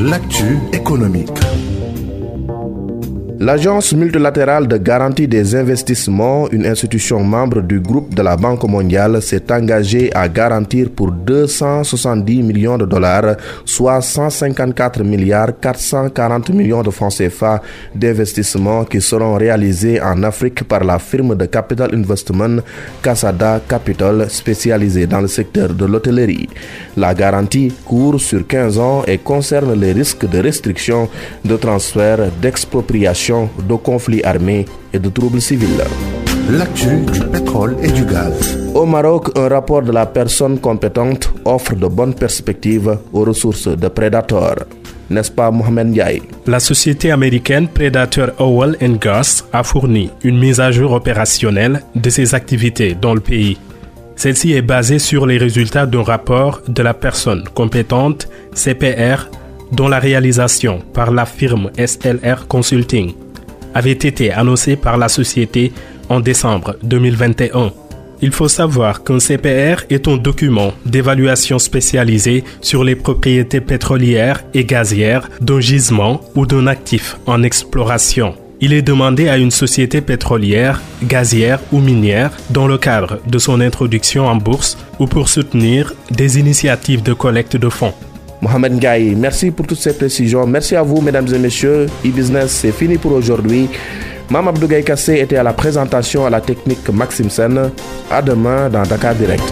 L'actu économique. L'Agence multilatérale de garantie des investissements, une institution membre du groupe de la Banque mondiale, s'est engagée à garantir pour 270 millions de dollars, soit 154 milliards 440 millions de francs CFA d'investissements qui seront réalisés en Afrique par la firme de Capital Investment Casada Capital spécialisée dans le secteur de l'hôtellerie. La garantie court sur 15 ans et concerne les risques de restriction, de transfert, d'expropriation de conflits armés et de troubles civils. L'actu du pétrole et du gaz. Au Maroc, un rapport de la personne compétente offre de bonnes perspectives aux ressources de Predator. N'est-ce pas Mohamed Ndiaye? La société américaine Predator Oil and Gas a fourni une mise à jour opérationnelle de ses activités dans le pays. Celle-ci est basée sur les résultats d'un rapport de la personne compétente CPR dont la réalisation par la firme SLR Consulting avait été annoncée par la société en décembre 2021. Il faut savoir qu'un CPR est un document d'évaluation spécialisé sur les propriétés pétrolières et gazières d'un gisement ou d'un actif en exploration. Il est demandé à une société pétrolière, gazière ou minière dans le cadre de son introduction en bourse ou pour soutenir des initiatives de collecte de fonds. Mohamed Ngaï, merci pour toutes ces précisions. Merci à vous, mesdames et messieurs. E-Business, c'est fini pour aujourd'hui. Mam Abdou Kassé était à la présentation à la technique Maxime Sen. À demain dans Dakar Direct.